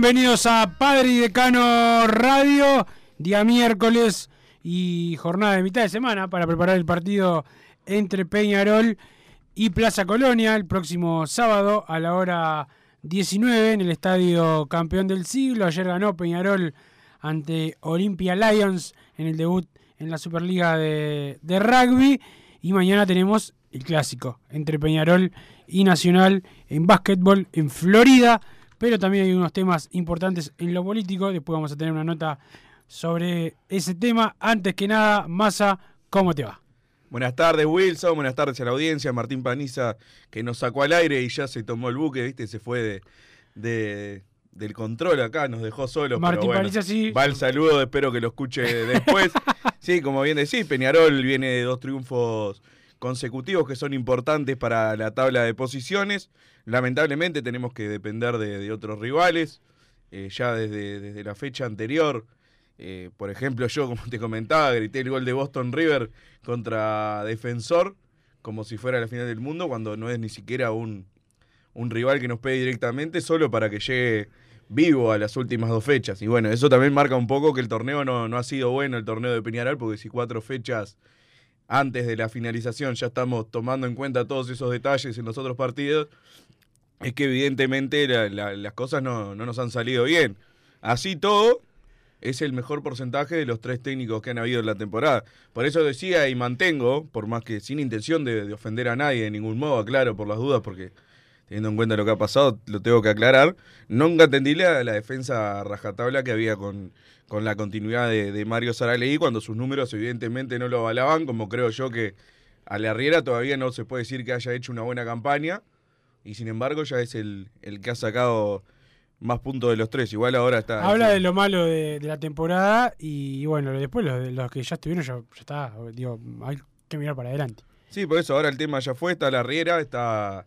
Bienvenidos a Padre y Decano Radio, día miércoles y jornada de mitad de semana para preparar el partido entre Peñarol y Plaza Colonia el próximo sábado a la hora 19 en el Estadio Campeón del Siglo. Ayer ganó Peñarol ante Olympia Lions en el debut en la Superliga de, de Rugby y mañana tenemos el clásico entre Peñarol y Nacional en básquetbol en Florida pero también hay unos temas importantes en lo político. Después vamos a tener una nota sobre ese tema. Antes que nada, Massa, ¿cómo te va? Buenas tardes, Wilson. Buenas tardes a la audiencia. Martín Paniza, que nos sacó al aire y ya se tomó el buque, ¿viste? Se fue de, de- del control acá, nos dejó solos. Martín bueno, Paniza, sí. Va el saludo, espero que lo escuche después. sí, como bien decís, Peñarol viene de dos triunfos consecutivos que son importantes para la tabla de posiciones. Lamentablemente tenemos que depender de, otros rivales. eh, ya desde, desde la fecha anterior, eh, por ejemplo, yo, como te comentaba, grité el gol de Boston River contra Defensor, como si fuera la final del mundo, cuando no es ni siquiera un, un rival que nos pegue directamente, solo para que llegue vivo a las últimas dos fechas. Y bueno, eso también marca un poco que el torneo no, no ha sido bueno, el torneo de Peñarol, porque si cuatro fechas antes de la finalización ya estamos tomando en cuenta todos esos detalles en los otros partidos, es que evidentemente la- la- las cosas no, no nos han salido bien. Así todo, es el mejor porcentaje de los tres técnicos que han habido en la temporada. Por eso decía y mantengo, por más que sin intención de, de ofender a nadie de ningún modo, aclaro por las dudas, porque teniendo en cuenta lo que ha pasado, lo tengo que aclarar. Nunca entendí la, la defensa rajatabla que había con, con la continuidad de, de Mario Saralegui cuando sus números evidentemente no lo avalaban, como creo yo que a la Riera todavía no se puede decir que haya hecho una buena campaña, y sin embargo ya es el, el que ha sacado más puntos de los tres. Igual ahora está... Habla de lo malo de, de la temporada y bueno, después los, que ya estuvieron, ya, ya está. Digo, hay que mirar para adelante. Sí, por eso ahora el tema ya fue, está la Riera, está,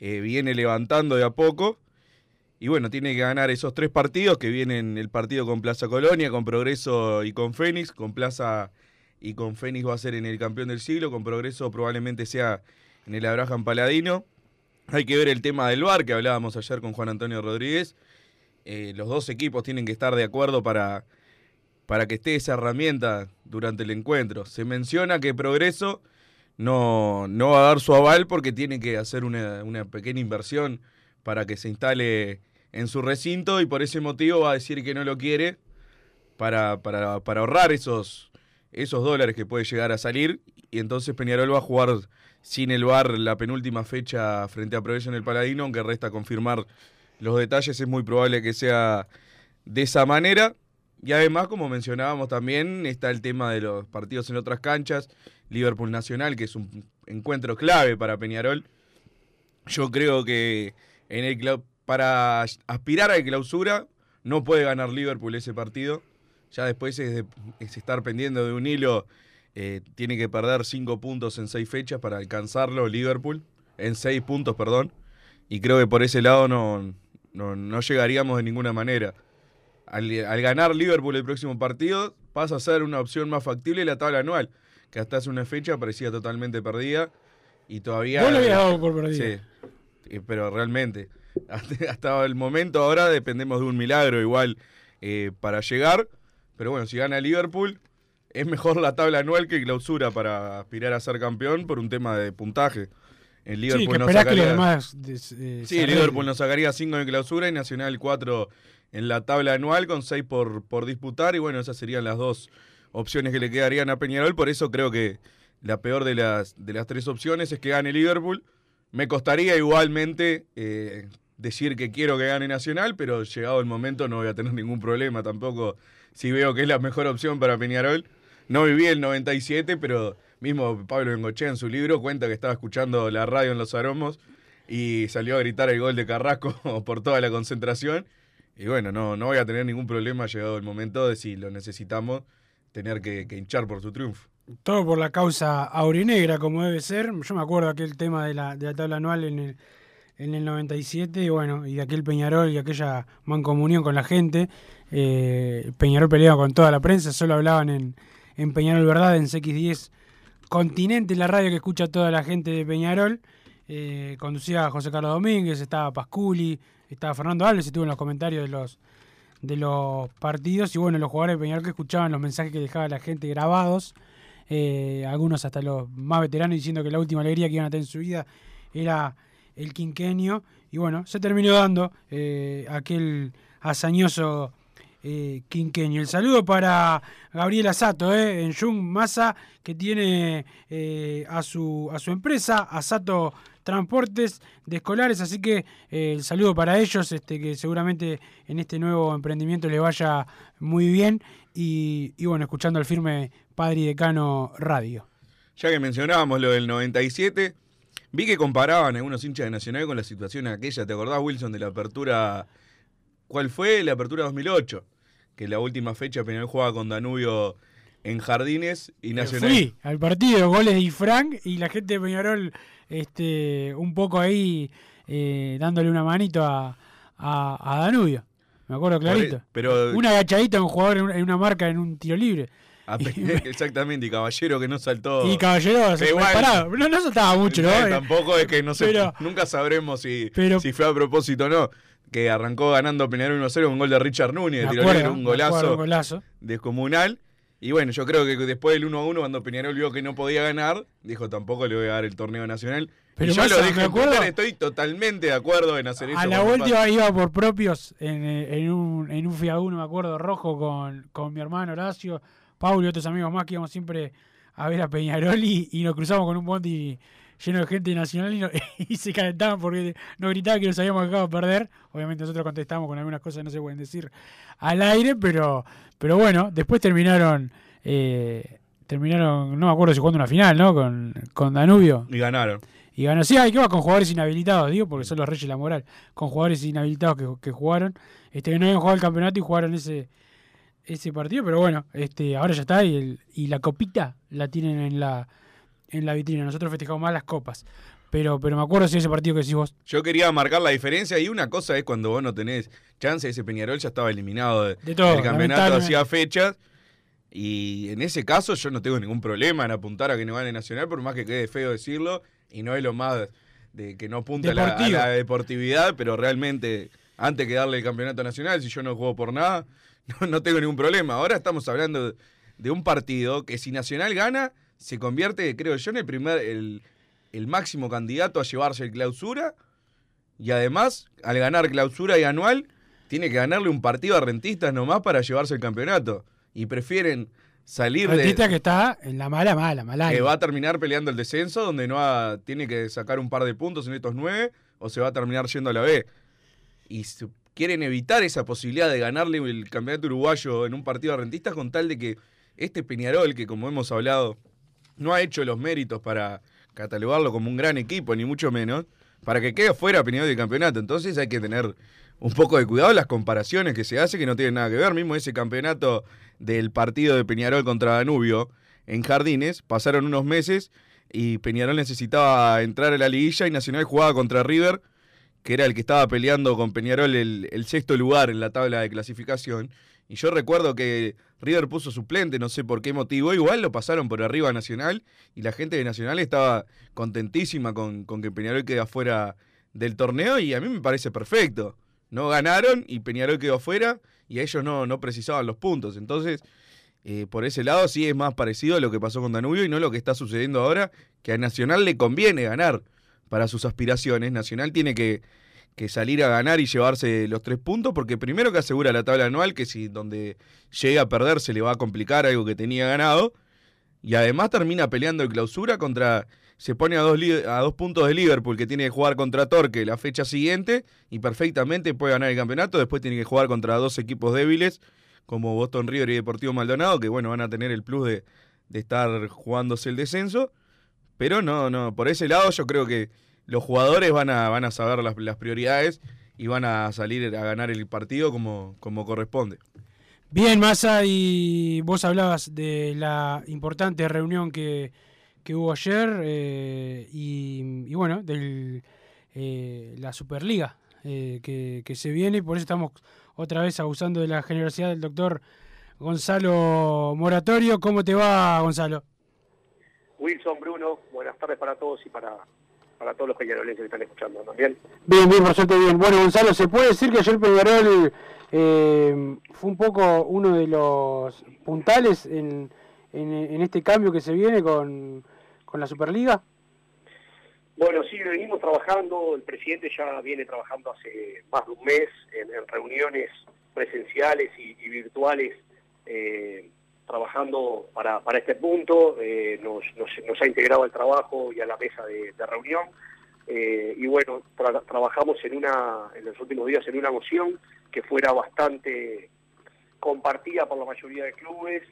eh, viene levantando de a poco. Y bueno, tiene que ganar esos tres partidos que vienen el partido con Plaza Colonia, con Progreso y con Fénix. Con Plaza y con Fénix va a ser en el campeón del siglo, con Progreso probablemente sea en el Abraham Paladino. Hay que ver el tema del VAR que hablábamos ayer con Juan Antonio Rodríguez. Eh, los dos equipos tienen que estar de acuerdo para, para que esté esa herramienta durante el encuentro. Se menciona que Progreso no, no va a dar su aval porque tiene que hacer una, una pequeña inversión para que se instale en su recinto y por ese motivo va a decir que no lo quiere para, para, para ahorrar esos, esos dólares que puede llegar a salir y entonces Peñarol va a jugar sin el VAR la penúltima fecha frente a Progreso en el Paladino, aunque resta confirmar los detalles, es muy probable que sea de esa manera. Y además, como mencionábamos también, está el tema de los partidos en otras canchas, Liverpool Nacional, que es un encuentro clave para Peñarol. Yo creo que en el para aspirar a la clausura no puede ganar Liverpool ese partido. Ya después es, de- es estar pendiendo de un hilo. eh, tiene que perder cinco puntos en seis fechas para alcanzarlo Liverpool. En seis puntos, perdón. Y creo que por ese lado no, no, no llegaríamos de ninguna manera. al, al ganar Liverpool el próximo partido, pasa a ser una opción más factible la tabla anual, que hasta hace una fecha parecía totalmente perdida y todavía... Vos lo habías dado por perdido. Sí, eh, pero realmente, hasta, el momento ahora dependemos de un milagro igual eh, para llegar, pero bueno, si gana Liverpool, es mejor la tabla anual que clausura para aspirar a ser campeón por un tema de puntaje. Sí, Liverpool no esperás que los sacaría- demás. eh, Sí, se Liverpool nos sacaría 5 en clausura y Nacional 4 en la tabla anual con 6 por, por disputar. Y bueno, esas serían las dos opciones que le quedarían a Peñarol. Por eso creo que la peor de las, de las tres opciones es que gane Liverpool. Me costaría igualmente eh, decir que quiero que gane Nacional, pero llegado el momento no voy a tener ningún problema tampoco si veo que es la mejor opción para Peñarol. No viví el 97, pero mismo Pablo Bengochea en su libro cuenta que estaba escuchando la radio en Los Aromos y salió a gritar el gol de Carrasco por toda la concentración. Y bueno, no, no voy a tener ningún problema llegado el momento de si lo necesitamos, tener que, hinchar por su triunfo. Todo por la causa aurinegra, como debe ser. Yo me acuerdo aquel tema de la, de la tabla anual en el, en el 97, y bueno, y de aquel Peñarol y aquella mancomunión con la gente. Eh, Peñarol peleaba con toda la prensa, solo hablaban en, en Peñarol Verdad, en CX10 Continente, la radio que escucha toda la gente de Peñarol. Eh, conducía José Carlos Domínguez, estaba Pasculi, estaba Fernando Alves, estuvo en los comentarios de los de los partidos y bueno, los jugadores de Peñarol que escuchaban los mensajes que dejaba la gente grabados, eh, algunos hasta los más veteranos diciendo que la última alegría que iban a tener en su vida era el quinquenio y bueno, se terminó dando eh, aquel hazañoso eh, quinquenio. El saludo para Gabriel Asato, eh, en Jung Massa, que tiene a, su, a su empresa, Asato Transportes de Escolares, así que eh, el saludo para ellos, este, que seguramente en este nuevo emprendimiento les vaya muy bien y, y bueno, escuchando al firme Padre y Decano Radio. Ya que mencionábamos lo del 97, vi que comparaban algunos hinchas de Nacional con la situación aquella. ¿Te acordás, Wilson, de la apertura? ¿Cuál fue? La apertura 2008. Que la última fecha Peñarol jugaba con Danubio en Jardines y Nacional. Fui al partido, goles de Ifranc y la gente de Peñarol este, un poco ahí eh, dándole una manito a, a, a Danubio. Me acuerdo clarito. Pero Una agachadita a un jugador en una, en una marca en un tiro libre. a Pe- exactamente, y Caballero que no saltó. Y Caballero se parado. No, no saltaba mucho, ¿no? Eh, Tampoco es que no sé, Pero- nunca sabremos si, pero- si fue a propósito o no. Que arrancó ganando Peñarol 1-0 con un gol de Richard Núñez, de tiro libre, un golazo un golazo. descomunal. Y bueno, yo creo que después del 1-1, cuando Peñarol vio que no podía ganar, dijo tampoco le voy a dar el torneo nacional. Pero y yo lo dije acuerdo- estoy totalmente de acuerdo en hacer eso. A la última iba por propios en, eh, en un, en un Fiat Uno, me acuerdo, rojo con, con mi hermano Horacio, Paulo y otros amigos más que íbamos siempre a ver a Peñarol y, y nos cruzamos con un bondi lleno de gente nacional y, no- y se calentaban porque nos gritaban que nos habíamos dejado perder. Obviamente nosotros contestamos con algunas cosas que no se pueden decir al aire, pero, pero bueno, después terminaron, eh, terminaron, no me acuerdo si jugando una final, ¿no? Con, con Danubio. Y ganaron. Y ganó. Sí, hay que va con jugadores inhabilitados, digo, porque son los reyes de la moral. Con jugadores inhabilitados que, que jugaron, este, que no habían jugado el campeonato y jugaron ese ese partido, pero bueno, este, ahora ya está y, el- y la copita la tienen en la en la vitrina. Nosotros festejamos más las copas. Pero, pero me acuerdo si ese partido que decís vos. Yo quería marcar la diferencia y una cosa es cuando vos no tenés chance, ese Peñarol ya estaba eliminado de- De todo, del campeonato hacía fechas. Y en ese caso yo no tengo ningún problema en apuntar a que no gane Nacional, por más que quede feo decirlo, y no es lo más de que no apunta a la, a Deportivo. la deportividad, pero realmente antes que darle el campeonato nacional, si yo no juego por nada, no, no tengo ningún problema. Ahora estamos hablando de, de un partido que si Nacional gana, se convierte, creo yo, en el primer, el, el máximo candidato a llevarse el clausura. Y además, al ganar clausura y anual, tiene que ganarle un partido a rentistas nomás para llevarse el campeonato. Y prefieren salir Artista de. que está en la mala, mala, mala. Que va a terminar peleando el descenso, donde no ha- tiene que sacar un par de puntos en estos nueve, o se va a terminar yendo a la B. Y quieren evitar esa posibilidad de ganarle el campeonato uruguayo en un partido a rentistas con tal de que este Peñarol, que como hemos hablado, no ha hecho los méritos para catalogarlo como un gran equipo, ni mucho menos, para que quede fuera Peñarol del campeonato. Entonces hay que tener un poco de cuidado las comparaciones que se hace, que no tienen nada que ver. Mismo ese campeonato del partido de Peñarol contra Danubio en Jardines, pasaron unos meses y Peñarol necesitaba entrar a la liguilla y Nacional jugaba contra River, que era el que estaba peleando con Peñarol el sexto lugar en la tabla de clasificación. Y yo recuerdo que River puso suplente, no sé por qué motivo, igual lo pasaron por arriba a Nacional y la gente de Nacional estaba contentísima con, con que Peñarol quede afuera del torneo y a mí me parece perfecto. No ganaron y Peñarol quedó afuera y a ellos no, no precisaban los puntos. Entonces, eh, por ese lado sí es más parecido a lo que pasó con Danubio y no lo que está sucediendo ahora, que a Nacional le conviene ganar para sus aspiraciones. Nacional tiene que, que salir a ganar y llevarse los tres puntos, porque primero que asegura la tabla anual, que si donde llega a perder se le va a complicar algo que tenía ganado, y además termina peleando en clausura contra, se pone a dos, a dos puntos de Liverpool, que tiene que jugar contra Torque la fecha siguiente, y perfectamente puede ganar el campeonato, después tiene que jugar contra dos equipos débiles, como Boston River y Deportivo Maldonado, que bueno, van a tener el plus de, de estar jugándose el descenso, pero no, no, por ese lado yo creo que los jugadores van a, van a saber las, las prioridades y van a salir a ganar el partido como, como corresponde. Bien, Massa, y vos hablabas de la importante reunión que, que hubo ayer eh, y, y bueno, de la Superliga eh, que, que se viene y por eso estamos otra vez abusando de la generosidad del doctor Gonzalo Moratorio. ¿Cómo te va, Gonzalo? Wilson, Bruno, buenas tardes para todos y para, para todos los peñarolenses que están escuchando también. Bien, bien, por suerte bien. Bueno, Gonzalo, ¿se puede decir que ayer Peñarol eh, fue un poco uno de los puntales en, en, en este cambio que se viene con, con la Superliga? Bueno, sí, venimos trabajando, el presidente ya viene trabajando hace más de un mes en, en reuniones presenciales y, y virtuales, eh, trabajando para, para este punto, eh, nos, nos, ha integrado al trabajo y a la mesa de, reunión, eh, y bueno, tra trabajamos en, una, en los últimos días en una moción que fuera bastante compartida por la mayoría de clubes,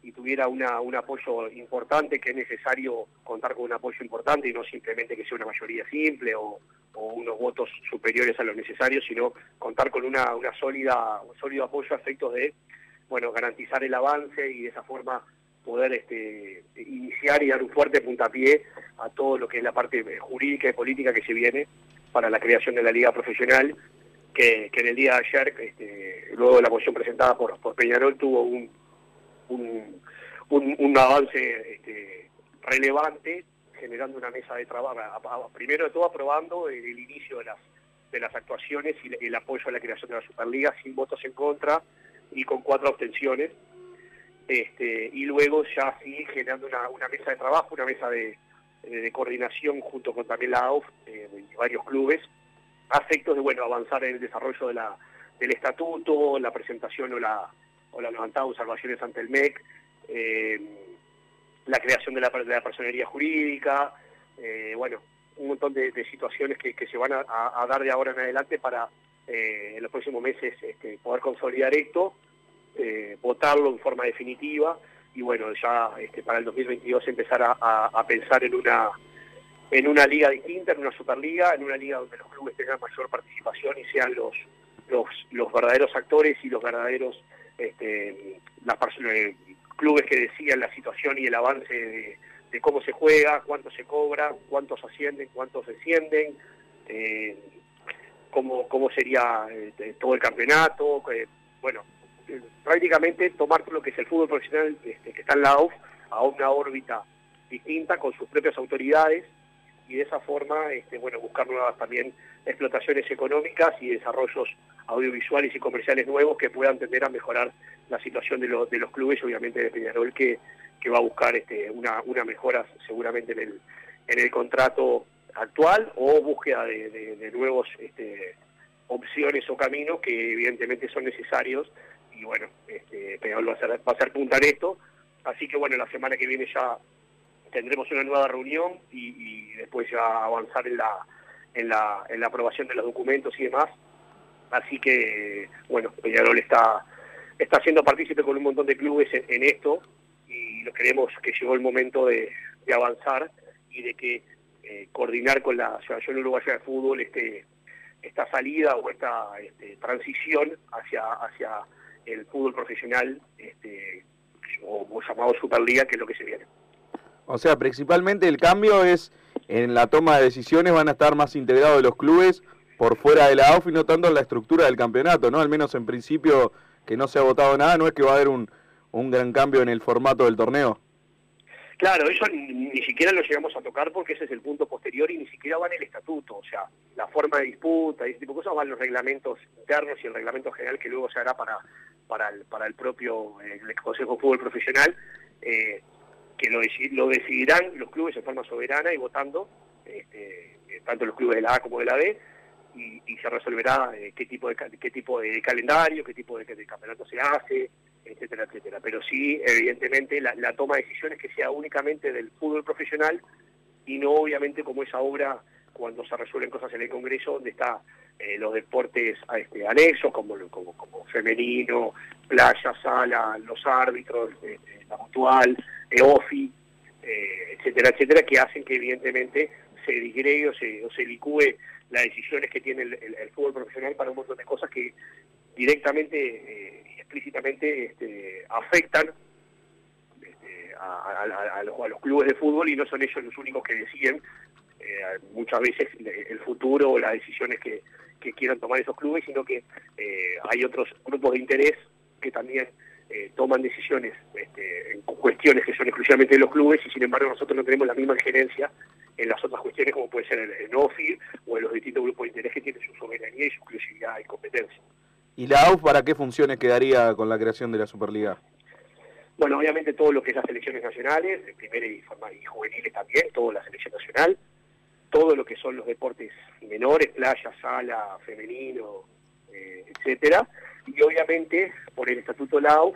y tuviera una, un apoyo importante, que es necesario contar con un apoyo importante y no simplemente que sea una mayoría simple o, o unos votos superiores a lo necesario, sino contar con una, una sólida, un sólido apoyo a efectos de bueno, garantizar el avance y de esa forma poder este, iniciar y dar un fuerte puntapié a todo lo que es la parte jurídica y política que se viene para la creación de la liga profesional, que, que en el día de ayer, este, luego de la moción presentada por, por Peñarol, tuvo un, un, un, avance este, relevante, generando una mesa de trabajo, primero de todo aprobando el, el inicio de las, de las actuaciones y el apoyo a la creación de la Superliga sin votos en contra y con cuatro abstenciones. Este, y luego ya sí generando una, una mesa de trabajo, una mesa de, de coordinación junto con también la AUF eh, y varios clubes, a de bueno avanzar en el desarrollo de la, del estatuto, la presentación o la, o la levantada de observaciones ante el MEC, eh, la creación de la, de la personería jurídica, eh, bueno, un montón de, situaciones que, se van a, dar de ahora en adelante para eh, en los próximos meses este, poder consolidar esto, eh, votarlo en forma definitiva y bueno, ya este, para el 2022 empezar a, pensar en una en una liga distinta, en una superliga, en una liga donde los clubes tengan mayor participación y sean los los, los verdaderos actores y los verdaderos este, eh, clubes que decían la situación y el avance de, cómo se juega, cuánto se cobra, cuántos ascienden, cuántos descienden, cómo, cómo sería eh, todo el campeonato, eh, bueno, eh, prácticamente tomar lo que es el fútbol profesional este, que está en la a una órbita distinta con sus propias autoridades y de esa forma este, bueno, buscar nuevas también explotaciones económicas y desarrollos audiovisuales y comerciales nuevos que puedan tender a mejorar la situación de, lo, de los clubes, obviamente de Peñarol, que, que va a buscar este, una, una mejora seguramente en el, en el contrato actual o búsqueda de, de, nuevos este, opciones o caminos que evidentemente son necesarios y bueno, este, Peñarol va a, ser, va a ser punta en esto, así que bueno, la semana que viene ya tendremos una nueva reunión y, después ya avanzar en la, en, la, en la aprobación de los documentos y demás, así que bueno, Peñarol está, está siendo partícipe con un montón de clubes en, esto y lo creemos que llegó el momento de avanzar y de que eh, coordinar con la Asociación Uruguaya de Fútbol este, esta salida o esta este, transición hacia, hacia el fútbol profesional este, o, llamado Superliga, que es lo que se viene. O sea, principalmente el cambio es en la toma de decisiones, van a estar más integrados los clubes por fuera de la AUF y no tanto en la estructura del campeonato, ¿no? Al menos en principio que no se ha votado nada, no es que va a haber un, un gran cambio en el formato del torneo. Claro, eso ni, ni siquiera lo llegamos a tocar porque ese es el punto posterior y ni siquiera va en el estatuto, o sea, la forma de disputa y ese tipo de cosas van los reglamentos internos y el reglamento general que luego se hará para, para, el, para el propio eh, Consejo de Fútbol Profesional, eh, que lo, lo decidirán los clubes en forma soberana y votando, este, eh, tanto los clubes de la A como de la B, y, se resolverá qué tipo de qué tipo de calendario, qué tipo de, de campeonato se hace, etcétera, etcétera. Pero sí, evidentemente, la, toma de decisiones que sea únicamente del fútbol profesional y no obviamente como esa obra cuando se resuelven cosas en el Congreso, donde está eh, los deportes este, anexos, como, como, femenino, playa, sala, los árbitros, eh, eh, la mutual, eh, OFI, eh, etcétera, etcétera, que hacen que evidentemente se digregue o se, o se licúe las decisiones que tiene el, fútbol profesional para un montón de cosas que directamente explícitamente este, afectan este, a, los, a los clubes de fútbol y no son ellos los únicos que deciden eh, muchas veces el futuro o las decisiones que, quieran tomar esos clubes, sino que eh, hay otros grupos de interés que también eh, toman decisiones este, en cuestiones que son exclusivamente de los clubes y sin embargo nosotros no tenemos la misma injerencia en las otras cuestiones como puede ser el, el NOFI o en los distintos grupos de interés que tienen su soberanía y su exclusividad y competencia. ¿Y la AUF para qué funciones quedaría con la creación de la Superliga? Bueno, obviamente todo lo que es las selecciones nacionales, de primera y, y juveniles también, toda la selección nacional, todo lo que son los deportes menores, playa, sala, femenino, eh, etcétera, y obviamente por el Estatuto LAU,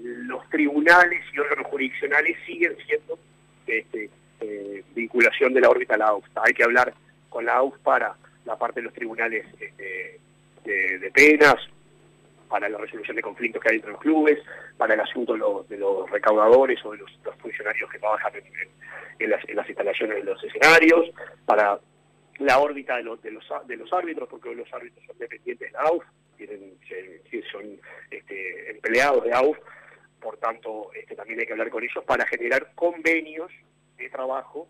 los tribunales y órganos jurisdiccionales siguen siendo este, eh, vinculación de la órbita LAU. Hay que hablar con la AUF para la parte de los tribunales este, de, de penas, para la resolución de conflictos que hay entre los clubes, para el asunto de los, recaudadores o de los, funcionarios que trabajan en, las, instalaciones de los escenarios, para la órbita de los, de los, de los árbitros, porque los árbitros son dependientes de la AUF, tienen, son este, empleados de AUF, por tanto este, también hay que hablar con ellos para generar convenios de trabajo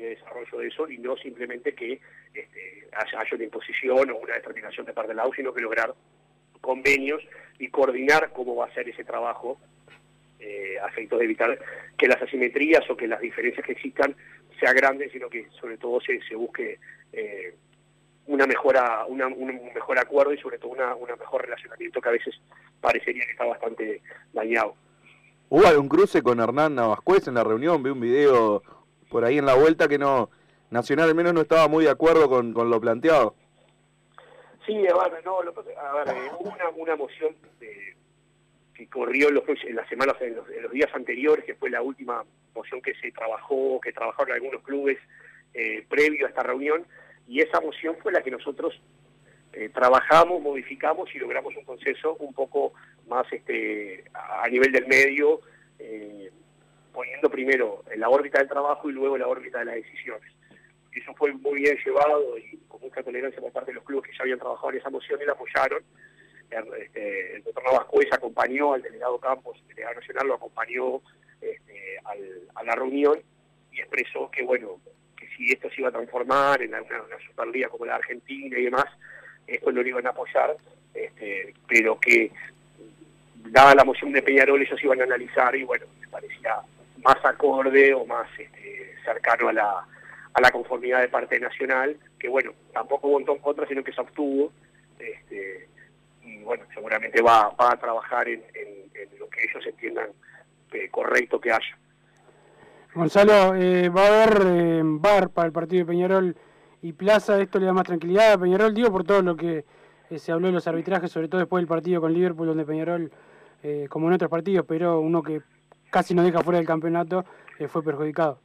de desarrollo de eso y no simplemente que este, haya, una imposición o una determinación de parte de la AUF, sino que lograr convenios y coordinar cómo va a ser ese trabajo eh, a efectos de evitar que las asimetrías o que las diferencias que existan sean grandes, sino que sobre todo se, busque eh, una mejora, un mejor acuerdo y sobre todo una, una mejor relacionamiento que a veces parecería que está bastante dañado. Hubo algún cruce con Hernán Navascuez en la reunión, vi un video por ahí en la vuelta que no, Nacional al menos no estaba muy de acuerdo con, lo planteado. Sí, a ver, no, a ver, eh, una, una moción que corrió en, los, en las semanas, en los, días anteriores, que fue la última moción que se trabajó, que trabajaron algunos clubes eh, previo a esta reunión, y esa moción fue la que nosotros eh, trabajamos, modificamos y logramos un consenso un poco más este, a a nivel del medio, eh, poniendo primero la órbita del trabajo y luego la órbita de las decisiones. Eso fue muy bien llevado y con mucha tolerancia por parte de los clubes que ya habían trabajado en esa moción y la apoyaron. El, este, el doctor Navascuez acompañó al delegado Campos, el delegado nacional lo acompañó este, a la reunión y expresó que, bueno, que si esto se iba a transformar en una, una superliga como la Argentina y demás, esto lo iban a apoyar, este, pero que dada la moción de Peñarol ellos iban a analizar y bueno, me parecía más acorde o más este, cercano a la, a la conformidad de parte nacional, que bueno, tampoco votó en contra, sino que se obtuvo, este, y bueno, seguramente va, va a trabajar en, en- en lo que ellos entiendan eh, correcto que haya. Gonzalo, eh, va a haber eh, bar para el partido de Peñarol y Plaza. Esto le da más tranquilidad a Peñarol, digo, por todo lo que eh, se habló de los arbitrajes, sobre todo después del partido con Liverpool, donde Peñarol, como en otros partidos, pero uno que casi nos deja fuera del campeonato, eh, fue perjudicado.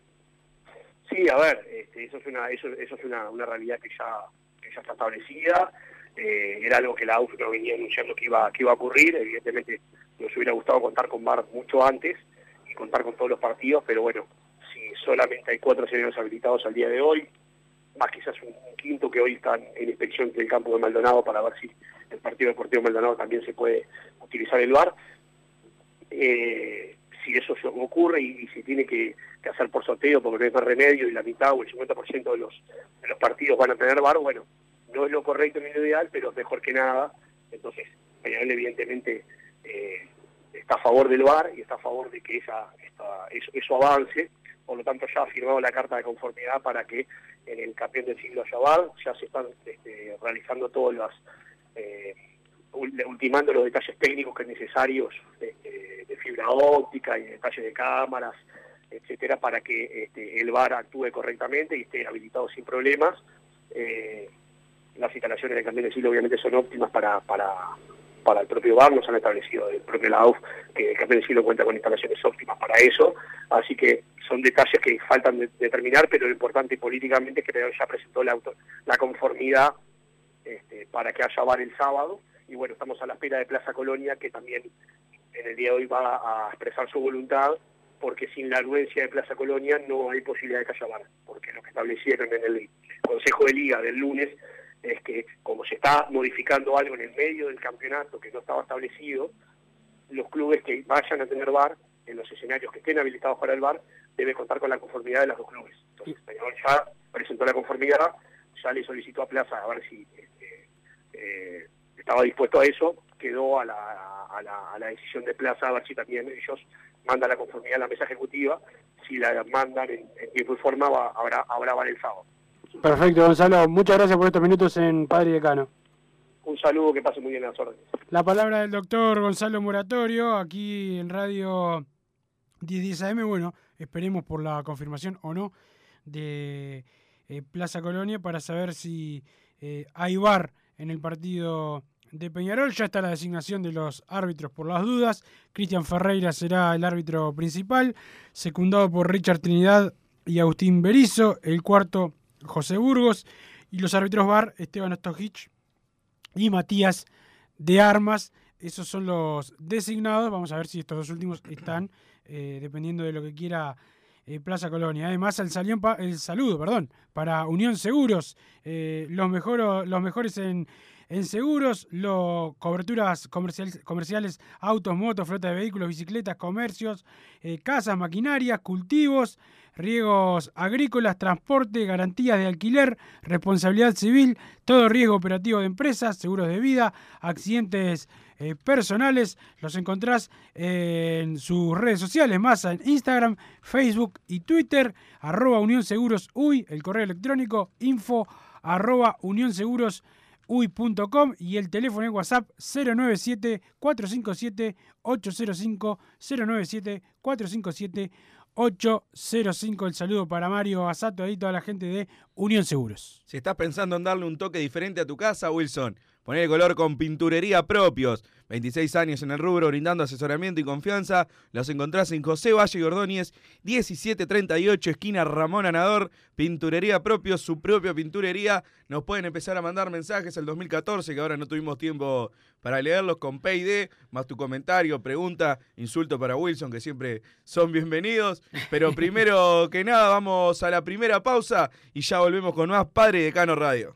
Sí, a ver, este, eso es una eso, eso es una, una realidad que ya que ya está establecida. Eh, era algo que la AUF no venía anunciando que iba que iba a ocurrir. Evidentemente nos hubiera gustado contar con VAR mucho antes y contar con todos los partidos, pero bueno, si solamente hay cuatro escenarios habilitados al día de hoy, más quizás un, quinto que hoy están en inspección del campo de Maldonado para ver si el partido deportivo de Maldonado también se puede utilizar el VAR. Eh, si eso ocurre y, y se tiene que, hacer por sorteo porque no hay más remedio y la mitad o el 50% de los, de los partidos van a tener VAR, bueno, no es lo correcto ni lo ideal, pero es mejor que nada. Entonces, Peñarol evidentemente eh, está a favor del VAR y está a favor de que esa, eso, avance. Por lo tanto, ya ha firmado la carta de conformidad para que en el campeón del siglo haya VAR. Ya se están este, realizando todos los... Eh, ultimando los detalles técnicos que es necesarios este, de fibra óptica y detalles de cámaras, etcétera, para que este, el VAR actúe correctamente y esté habilitado sin problemas. Eh, las instalaciones del campeón del siglo obviamente son óptimas para, para, para el propio VAR, nos han establecido el propio LAUF que el campeón del siglo cuenta con instalaciones óptimas para eso, así que son detalles que faltan de, determinar, pero lo importante políticamente es que ya presentó la, auto, la conformidad este, para que haya VAR el sábado, y bueno, estamos a la espera de Plaza Colonia, que también en el día de hoy va a expresar su voluntad porque sin la anuencia de Plaza Colonia no hay posibilidad de VAR, porque lo que establecieron en el Consejo de Liga del lunes es que como se está modificando algo en el medio del campeonato que no estaba establecido, los clubes que vayan a tener VAR, en los escenarios que estén habilitados para el VAR, debe contar con la conformidad de los dos clubes. Entonces, Peñarol ya presentó la conformidad, ya le solicitó a Plaza a ver si este, eh, estaba dispuesto a eso, quedó a la, a, la, a la decisión de Plaza a ver si también ellos mandan la conformidad a la mesa ejecutiva, si la mandan en, tiempo y forma habrá, habrá el sábado. Perfecto, Gonzalo. Muchas gracias por estos minutos en Padre y Decano. Un saludo, que pase muy bien a las órdenes. La palabra del doctor Gonzalo Moratorio, aquí en Radio 1010 AM. Bueno, esperemos por la confirmación o no de eh, Plaza Colonia para saber si eh, hay bar en el partido de Peñarol. Ya está la designación de los árbitros por las dudas. Cristian Ferreira será el árbitro principal, secundado por Richard Trinidad y Agustín Berizo. El cuarto José Burgos, y los árbitros VAR, Esteban Ostojic y Matías de Armas. Esos son los designados. Vamos a ver si estos dos últimos están, eh, dependiendo de lo que quiera eh, Plaza Colonia. Además, el, el saludo perdón, para Unión Seguros, eh, los, los mejores en en seguros, lo, coberturas comerciales, autos, motos, flota de vehículos, bicicletas, comercios, eh, casas, maquinarias, cultivos, riegos agrícolas, transporte, garantías de alquiler, responsabilidad civil, todo riesgo operativo de empresas, seguros de vida, accidentes eh, personales. Los encontrás en sus redes sociales, más en Instagram, Facebook y Twitter, arroba Unión Seguros Uy, el correo electrónico info arroba Unión Seguros uy.com y el teléfono de WhatsApp 097 457 805 097 457 805. El saludo para Mario Asato y toda la gente de Unión Seguros. Si estás pensando en darle un toque diferente a tu casa, Wilson, poner el color con pinturería propios 26 años en el rubro, brindando asesoramiento y confianza. Los encontrás en José Valle y Ordóñez, 1738, esquina Ramón Anador. Pinturería propio, su propia pinturería. Nos pueden empezar a mandar mensajes al 2014, que ahora no tuvimos tiempo para leerlos, con PID, más tu comentario, pregunta, insulto para Wilson, que siempre son bienvenidos. Pero primero que nada, vamos a la primera pausa y ya volvemos con más Padre de Cano Radio.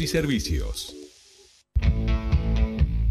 y servicios.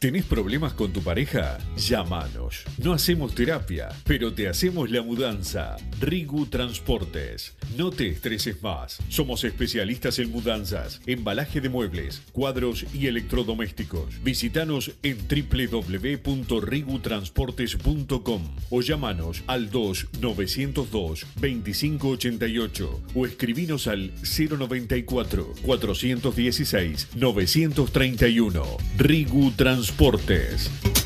¿Tenés problemas con tu pareja? Llámanos. No hacemos terapia, pero te hacemos la mudanza. Rigu Transportes. No te estreses más. Somos especialistas en mudanzas, embalaje de muebles, cuadros y electrodomésticos. Visítanos en www.rigutransportes.com o llámanos al 2-902-2588 o escribinos al 094-416-931. Rigu Transportes. Transportes.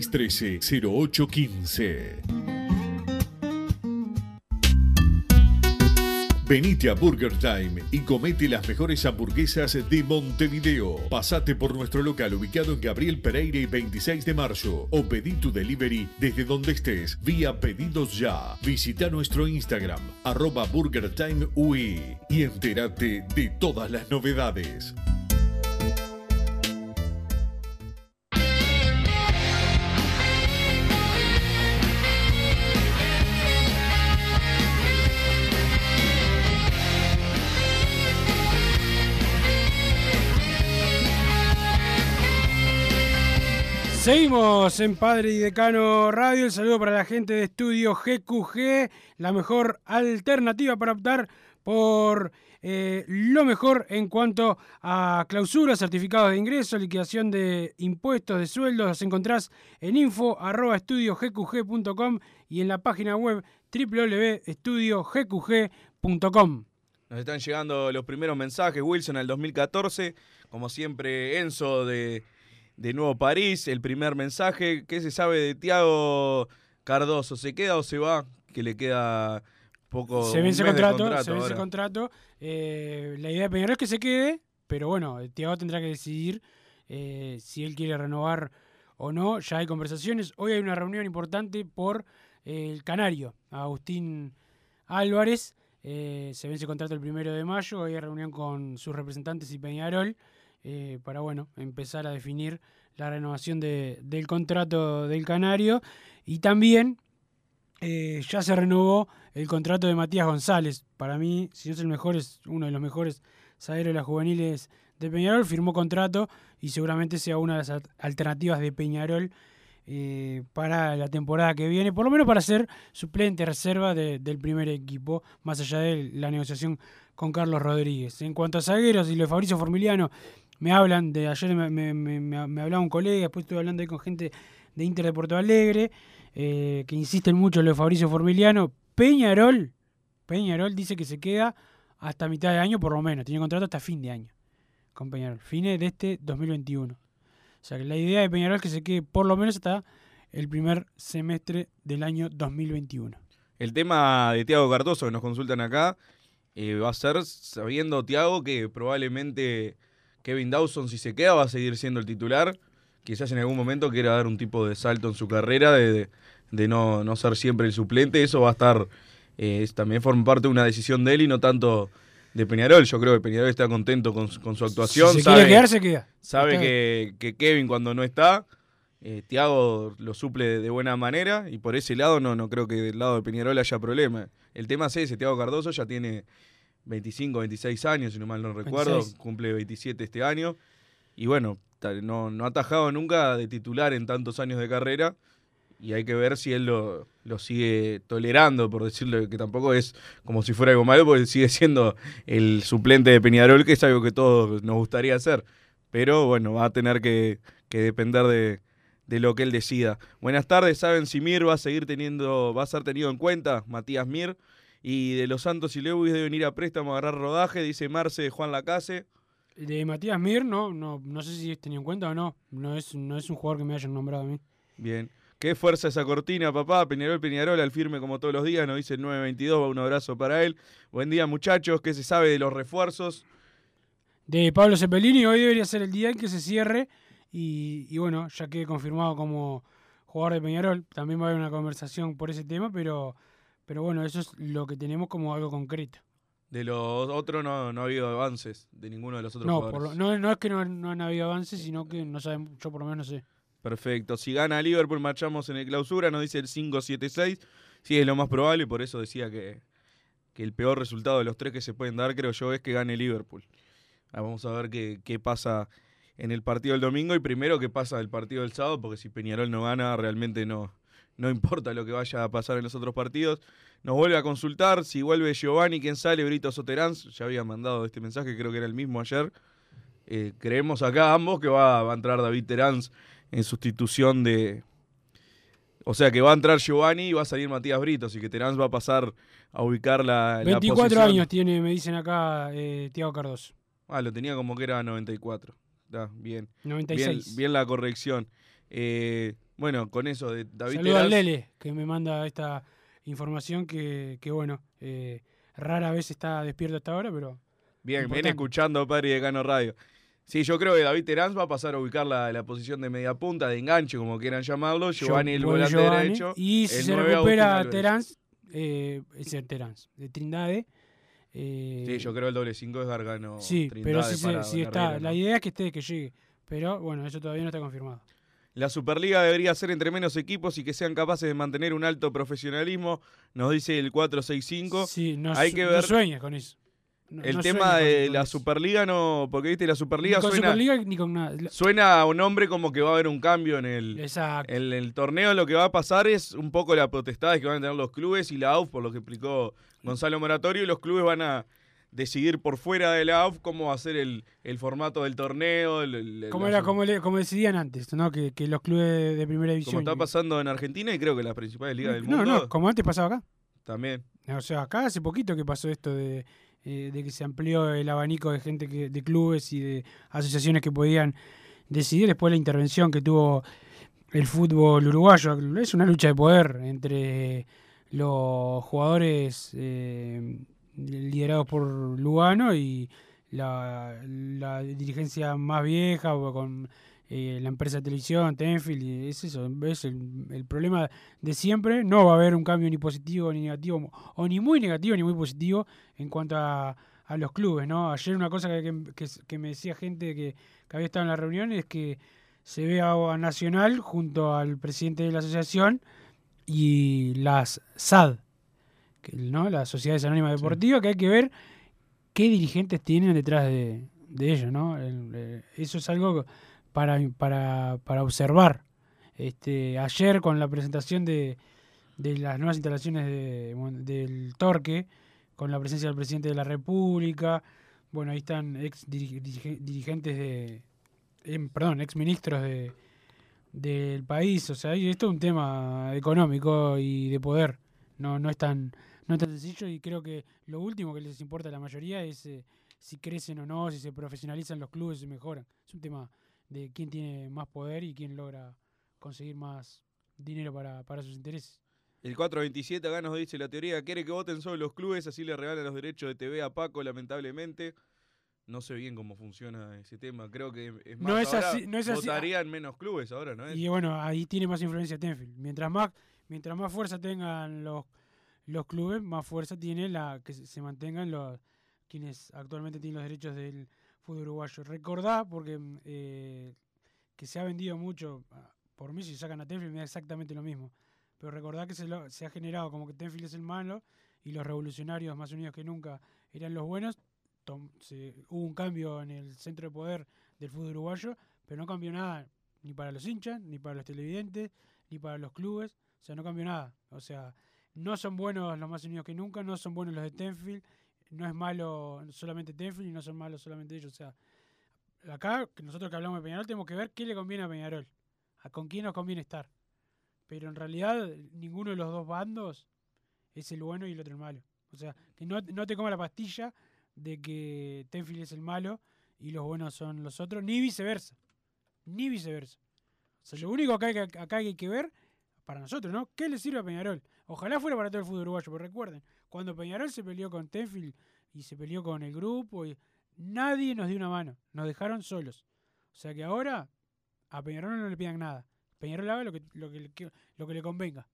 0613-0815. Venite a Burger Time y comete las mejores hamburguesas de Montevideo. Pasate por nuestro local ubicado en Gabriel Pereira y 26 de marzo o pedí tu delivery desde donde estés vía pedidos ya. Visita nuestro Instagram arroba Burger Time y entérate de todas las novedades. Seguimos en Padre y Decano Radio. El saludo para la gente de estudio GQG, la mejor alternativa para optar por eh, lo mejor en cuanto a clausura, certificados de ingreso, liquidación de impuestos, de sueldos. Los encontrás en info.estudiogqg.com y en la página web www.estudiogqg.com. Nos están llegando los primeros mensajes. Wilson al 2014, como siempre, Enzo de de Nuevo París. El primer mensaje, ¿qué se sabe de Tiago Cardoso? ¿Se queda o se va? Que le queda poco. Se vence contrato, se vence contrato. Eh, la idea de Peñarol es que se quede, pero bueno, Tiago tendrá que decidir eh, si él quiere renovar o no. Ya hay conversaciones. Hoy hay una reunión importante por eh, el Canario, Agustín Álvarez. se vence contrato el primero de mayo. Hoy hay reunión con sus representantes y Peñarol. Eh, para bueno, empezar a definir la renovación del contrato del Canario. Y también eh, ya se renovó el contrato de Matías González. Para mí, si no es el mejor, es uno de los mejores zagueros de las juveniles de Peñarol. Firmó contrato y seguramente sea una de las alternativas de Peñarol eh, para la temporada que viene, por lo menos para ser suplente reserva del primer equipo, más allá de la negociación con Carlos Rodríguez. En cuanto a zagueros y lo de Fabricio Formiliano, me hablan de ayer, me, me, hablaba un colega, después estuve hablando ahí con gente de Inter de Porto Alegre, eh, que insisten mucho en lo de Fabricio Formiliano. Peñarol, Peñarol dice que se queda hasta mitad de año por lo menos, tiene contrato hasta fin de año con Peñarol, fines de este 2021. O sea que la idea de Peñarol es que se quede por lo menos hasta el primer semestre del año 2021. El tema de Tiago Cardoso que nos consultan acá eh, va a ser sabiendo Tiago que probablemente Kevin Dawson si se queda va a seguir siendo el titular. Quizás en algún momento quiera dar un tipo de salto en su carrera de, no, no, ser siempre el suplente. Eso va a estar, eh, también forma parte de una decisión de él y no tanto de Peñarol. Yo creo que Peñarol está contento con, su actuación. Si se sabe, quiere quedar, se queda. Sabe que, Kevin cuando no está, eh, Tiago lo suple de buena manera y por ese lado no, no creo que del lado de Peñarol haya problema. El tema es ese, Tiago Cardoso ya tiene 25, 26 años, si no mal no recuerdo, cumple 27 este año. Y bueno, no, no ha atajado nunca de titular en tantos años de carrera. Y hay que ver si él lo, lo sigue tolerando, por decirlo que tampoco es como si fuera algo malo, porque sigue siendo el suplente de Peñarol, que es algo que todos nos gustaría hacer. Pero bueno, va a tener que, que depender de, de lo que él decida. Buenas tardes, ¿saben si Mir va a seguir teniendo, va a ser tenido en cuenta? Matías Mir. Y de los Santos y Lewis deben ir a préstamo a agarrar rodaje, dice Marce de Juan Lacase. De Matías Mir, no, no, no sé si es tenido en cuenta o no. No es, no es un jugador que me hayan nombrado a mí. Bien. Qué fuerza esa cortina, papá. Peñarol, Peñarol, al firme como todos los días. Nos dice el 922. Un abrazo para él. Buen día, muchachos. ¿Qué se sabe de los refuerzos? De Pablo Cepelini. Hoy debería ser el día en que se cierre. Y, y bueno, ya quedé confirmado como jugador de Peñarol. También va a haber una conversación por ese tema, pero pero bueno, eso es lo que tenemos como algo concreto. De los otros no, no ha habido avances de ninguno de los otros no, jugadores. no, no es que no, no, han habido avances, sino que no saben, yo por lo menos no sé. Perfecto. Si gana Liverpool, marchamos en el clausura, nos dice el 5-7-6. Sí, es lo más probable, por eso decía que, que, el peor resultado de los tres que se pueden dar, creo yo, es que gane Liverpool. Ah, vamos a ver qué, qué pasa en el partido del domingo y primero qué pasa el partido del sábado, porque si Peñarol no gana, realmente no, no importa lo que vaya a pasar en los otros partidos. Nos vuelve a consultar si vuelve Giovanni, quién sale, Brito Soteranz. Ya había mandado este mensaje, creo que era el mismo ayer. Eh, creemos acá ambos que va, a entrar David Terán en sustitución de. O sea que va a entrar Giovanni y va a salir Matías Brito, así que Terán va a pasar a ubicar la. 24 años tiene, me dicen acá eh, Tiago Cardoso. Ah, lo tenía como que era 94. bien. 96. Bien, la corrección. Eh, bueno, con eso de David Saludo al Lele, que me manda esta información que, que bueno, eh, rara vez está despierto hasta ahora, pero... Bien, viene escuchando Padre de Cano Radio. Sí, yo creo que David Terán va a pasar a ubicar la, la, posición de media punta, de enganche, como quieran llamarlo. Giovanni el volante derecho. Y si se recupera Terán, eh, es el Terán, de Trindade. Eh, sí, yo creo el doble 5 es Gargano. Sí, pero sí, sí está. La idea es que esté, que llegue. Pero bueno, eso todavía no está confirmado. La Superliga debería ser entre menos equipos y que sean capaces de mantener un alto profesionalismo, nos dice el 465. Sí, no, Hay que ver... sueñas con eso. el tema de la Superliga no, porque viste la Superliga suena ni con nada. Suena a un hombre como que va a haber un cambio en el en el torneo, lo que va a pasar es un poco la potestad que van a tener los clubes y la AUF por lo que explicó Gonzalo Moratorio y los clubes van a decidir por fuera de la AUF cómo va a ser el, formato del torneo. como, era, como, como, decidían antes, ¿no? Que, los clubes de primera división. Como está pasando en Argentina y creo que las principales ligas del mundo. No, no, como antes pasaba acá. También. O sea, acá hace poquito que pasó esto de, eh, que se amplió el abanico de gente, que, de clubes y de asociaciones que podían decidir después de la intervención que tuvo el fútbol uruguayo. Es una lucha de poder entre los jugadores eh, liderados por Lugano y la, dirigencia más vieja con eh, la empresa de televisión, Tenfield, y es eso, es el, problema de siempre. No va a haber un cambio ni positivo ni negativo, o ni muy negativo ni muy positivo en cuanto a, los clubes. ¿no? Ayer una cosa que, me decía gente que, que, había estado en la reunión es que se ve a Nacional junto al presidente de la asociación y las SAD, que, ¿no? las Sociedades Anónimas Deportivas, que hay que ver qué dirigentes tienen detrás de, de ellos. ¿no? El- eh, eso es algo para, para, para observar. Este, ayer con la presentación de, de las nuevas instalaciones de- del Torque, con la presencia del presidente de la República, bueno, ahí están ex diri- dirige- dirigentes de, em, perdón, ex ministros de, del país, o sea, esto es un tema económico y de poder, no, no es tan, no es tan sencillo y creo que lo último que les importa a la mayoría es eh, si crecen o no, si se profesionalizan los clubes, si mejoran. Es un tema de quién tiene más poder y quién logra conseguir más dinero para, para sus intereses. El 427 acá nos dice la teoría, quiere que voten solo los clubes, así le regalan los derechos de TV a Paco, lamentablemente. No sé bien cómo funciona ese tema. Creo que es más No es ahora así- no es así. votarían menos clubes ahora, ¿no es? Y bueno, ahí tiene más influencia Tenfield. Mientras más, mientras más fuerza tengan los, los clubes, más fuerza tiene la que se mantengan los quienes actualmente tienen los derechos del fútbol uruguayo. Recordá, porque mm, eh, que se ha vendido mucho, ah, por mí si sacan a Tenfield me da exactamente lo mismo. Pero recordá que se, lo- se ha generado como que Tenfield es el malo y los revolucionarios más unidos que nunca eran los buenos. Hubo un cambio en el centro de poder del fútbol uruguayo, pero no cambió nada ni para los hinchas, ni para los televidentes, ni para los clubes. O sea, no cambió nada. O sea, no son buenos los más unidos que nunca, no son buenos los de Tenfield, no es malo solamente Tenfield y no son malos solamente ellos. O sea, acá, nosotros que hablamos de Peñarol, tenemos que ver qué le conviene a Peñarol, a con quién nos conviene estar. Pero en realidad, ninguno de los dos bandos es el bueno y el otro el malo. O sea, que no, no te coma la pastilla de que Tenfield es el malo y los buenos son los otros, ni viceversa. Ni viceversa. O sea, lo único que hay que, hay que ver, para nosotros, ¿no? ¿Qué le sirve a Peñarol? Ojalá fuera para todo el fútbol uruguayo, pero recuerden, cuando Peñarol se peleó con Tenfield y se peleó con el grupo, y nadie nos dio una mano, nos dejaron solos. O sea que ahora a Peñarol no le pidan nada. Peñarol haga lo que, lo que, lo que le convenga.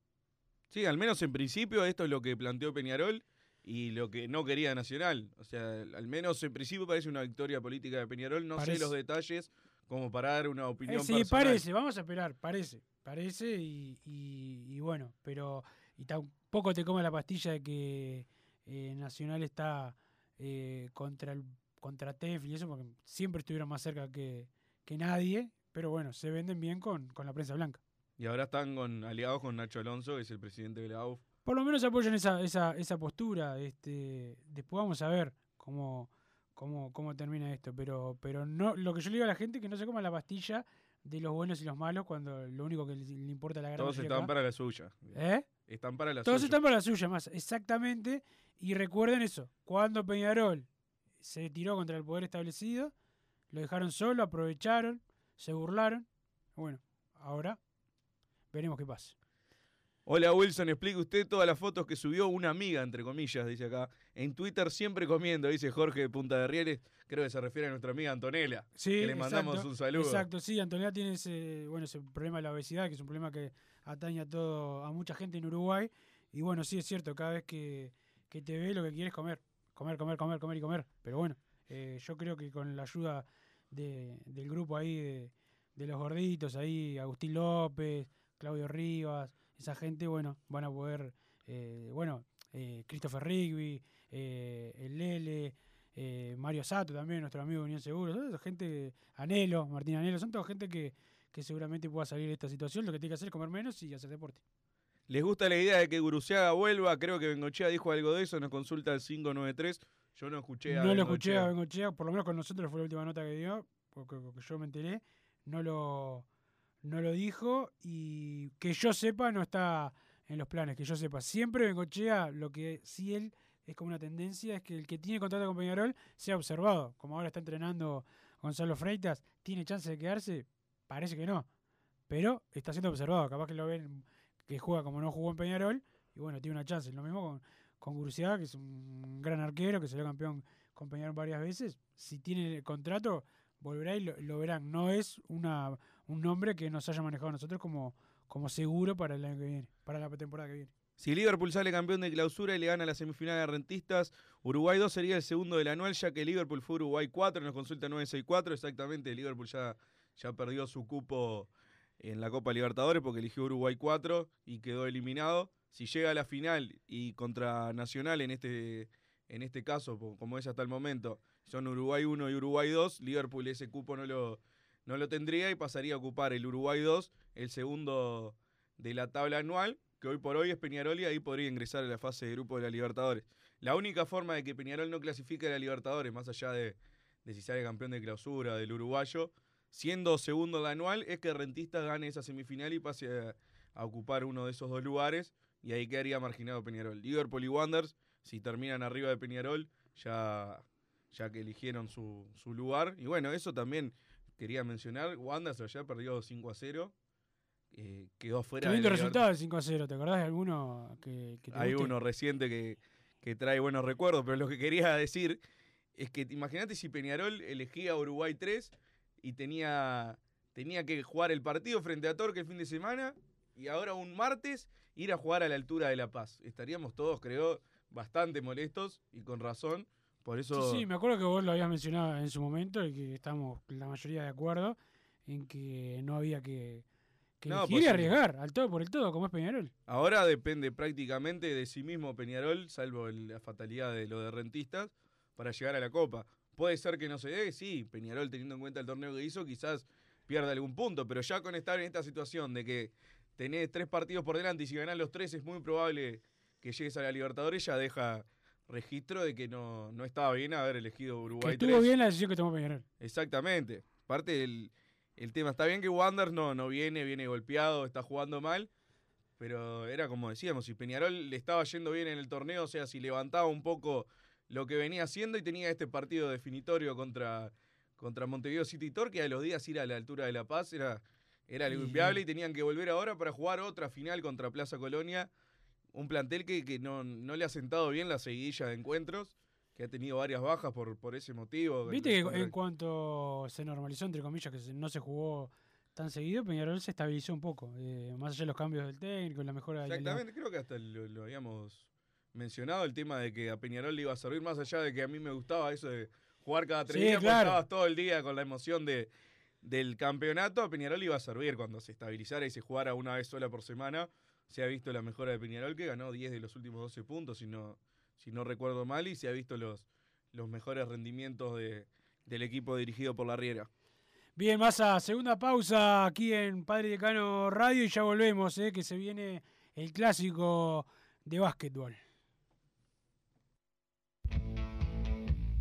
Sí, al menos en principio esto es lo que planteó Peñarol y lo que no quería Nacional. O sea, al menos en principio parece una victoria política de Peñarol. No Parece. sé los detalles como para dar una Eh, opinión sí, personal. parece, vamos a esperar, parece, parece y, y- y bueno, pero y tampoco te come la pastilla de que eh, Nacional está eh, contra el contra Tef y eso, porque siempre estuvieron más cerca que, que nadie, pero bueno, se venden bien con, con la prensa blanca. Y ahora están con, aliados con Nacho Alonso, que es el presidente de la AUF. Por lo menos apoyan esa, esa, esa postura. Este, después vamos a ver cómo, cómo, cómo termina esto. Pero, pero no, lo que yo le digo a la gente es que no se coma la pastilla de los buenos y los malos cuando lo único que le, importa a la gran Todos están acá- para la suya. ¿Eh? Están para la Todos suya. están para la suya, más, exactamente. Y recuerden eso, cuando Peñarol se tiró contra el poder establecido, lo dejaron solo, aprovecharon, se burlaron. Bueno, ahora veremos qué pasa. Hola Wilson, explique usted todas las fotos que subió una amiga, entre comillas, dice acá. En Twitter siempre comiendo, dice Jorge de Punta de Rieles. Creo que se refiere a nuestra amiga Antonella. Sí, que le mandamos exacto, un saludo. Exacto, sí, Antonella tiene ese, bueno, ese problema de la obesidad, que es un problema que atañe a todo, a mucha gente en Uruguay. Y bueno, sí es cierto, cada vez que, que te ve lo que quieres comer. Comer, comer, comer, comer y comer. Pero bueno, eh, yo creo que con la ayuda de- del grupo ahí de, los gorditos, ahí, Agustín López, Claudio Rivas, esa gente, bueno, van a poder, eh, bueno, eh, Christopher Rigby, eh, el Lele, eh, Mario Sato también, nuestro amigo de Unión Seguro, son gente, Anelo, Martín Anelo, son toda gente que, que seguramente pueda salir de esta situación, lo que tiene que hacer es comer menos y hacer deporte. ¿Les gusta la idea de que Guruciaga vuelva? Creo que Bengochea dijo algo de eso, nos consulta el 593. Yo no escuché a No lo escuché a Bengochea, por lo menos con nosotros fue la última nota que dio, porque, porque yo me enteré, no lo, no lo dijo y que yo sepa no está en los planes, que yo sepa. Siempre Bengochea, lo que sí él es como una tendencia, es que el que tiene contrato con Peñarol sea observado. Como ahora está entrenando Gonzalo Freitas, ¿tiene chance de quedarse? Parece que no, pero está siendo observado. Capaz que lo ven que juega como no jugó en Peñarol y bueno, tiene una chance. Lo mismo con, con Gurucea, que es un gran arquero, que salió campeón con Peñarol varias veces. Si tiene el contrato, volverá y lo, lo verán. No es una, un nombre que nos haya manejado a nosotros como, como seguro para el año que viene, para la temporada que viene. Si Liverpool sale campeón de clausura y le gana la semifinal de Rentistas, Uruguay 2 sería el segundo del anual, ya que Liverpool fue Uruguay 4, nos consulta 964, exactamente, Liverpool ya, ya perdió su cupo en la Copa Libertadores porque eligió Uruguay 4 y quedó eliminado. Si llega a la final y contra Nacional en este, en este caso, como es hasta el momento, son Uruguay 1 y Uruguay 2, Liverpool ese cupo no lo, no lo tendría y pasaría a ocupar el Uruguay 2, el segundo de la tabla anual, que hoy por hoy es Peñarol y ahí podría ingresar a la fase de grupo de la Libertadores. La única forma de que Peñarol no clasifique a la Libertadores, más allá de, de si sale campeón de clausura del uruguayo, siendo segundo de la anual, es que Rentista gane esa semifinal y pase a, a, ocupar uno de esos dos lugares y ahí quedaría marginado Peñarol. Liverpool y Wanderers, si terminan arriba de Peñarol, ya, ya que eligieron su, su lugar. Y bueno, eso también quería mencionar. Wanderers ya perdió 5 a 0 eh, quedó fuera. Qué lindo resultado el 5 a 0, ¿te acordás de alguno que, que te Hay guste? uno reciente que, que trae buenos recuerdos, pero lo que quería decir es que imagínate si Peñarol elegía a Uruguay 3 y tenía, tenía que jugar el partido frente a Torque el fin de semana y ahora un martes ir a jugar a la altura de La Paz. Estaríamos todos, creo, bastante molestos y con razón. Por eso. Sí, sí, me acuerdo que vos lo habías mencionado en su momento y que estamos la mayoría de acuerdo en que no había que, que No, elegir pues y arriesgar al todo por el todo, como es Peñarol. Ahora depende prácticamente de sí mismo Peñarol, salvo la fatalidad de lo de rentistas, para llegar a la Copa. Puede ser que no se dé, sí, Peñarol teniendo en cuenta el torneo que hizo, quizás pierda algún punto, pero ya con estar en esta situación de que tenés tres partidos por delante y si ganás los tres es muy probable que llegues a la Libertadores, ya deja registro de que no, no estaba bien haber elegido Que Uruguay estuvo 3. bien la decisión que tomó Peñarol. Exactamente. Aparte el, el tema, está bien que Wander no, no viene, viene golpeado, está jugando mal, pero era como decíamos, si Peñarol le estaba yendo bien en el torneo, o sea, si levantaba un poco lo que venía haciendo y tenía este partido definitorio contra, contra Montevideo City Torque, a los días ir a la altura de La Paz era, era algo Y- inviable y tenían que volver ahora para jugar otra final contra Plaza Colonia, un plantel que, que no, no le ha sentado bien la seguidilla de encuentros, que ha tenido varias bajas por, por ese motivo. Viste que en cuanto se normalizó, entre comillas, que no se jugó tan seguido, Peñarol se estabilizó un poco. eh, más allá de los cambios del técnico, la mejora la- Exactamente, creo que hasta lo, lo habíamos mencionado, el tema de que a Peñarol le iba a servir, más allá de que a mí me gustaba eso de jugar cada tres Sí, días, claro. estabas todo el día con la emoción de, del campeonato, a Peñarol le iba a servir cuando se estabilizara y se jugara una vez sola por semana. Se ha visto la mejora de Peñarol, que ganó 10 de los últimos 12 puntos, si no, si no recuerdo mal, y se ha visto los, los mejores rendimientos de, del equipo dirigido por la Riera. Bien, Massa, segunda pausa aquí en Padre Decano Radio y ya volvemos, eh, que se viene el clásico de básquetbol.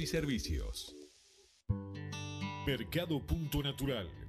y servicios. Mercado Punto Natural.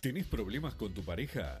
¿Tenés problemas con tu pareja?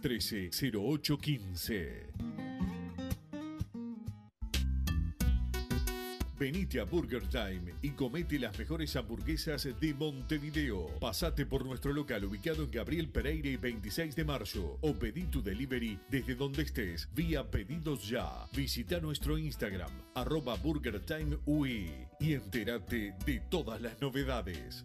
0613-0815. Venite a Burger Time y comete las mejores hamburguesas de Montevideo. Pasate por nuestro local ubicado en Gabriel Pereira y 26 de marzo o pedí tu delivery desde donde estés vía pedidos ya. Visita nuestro Instagram arroba Burger Time UI y entérate de todas las novedades.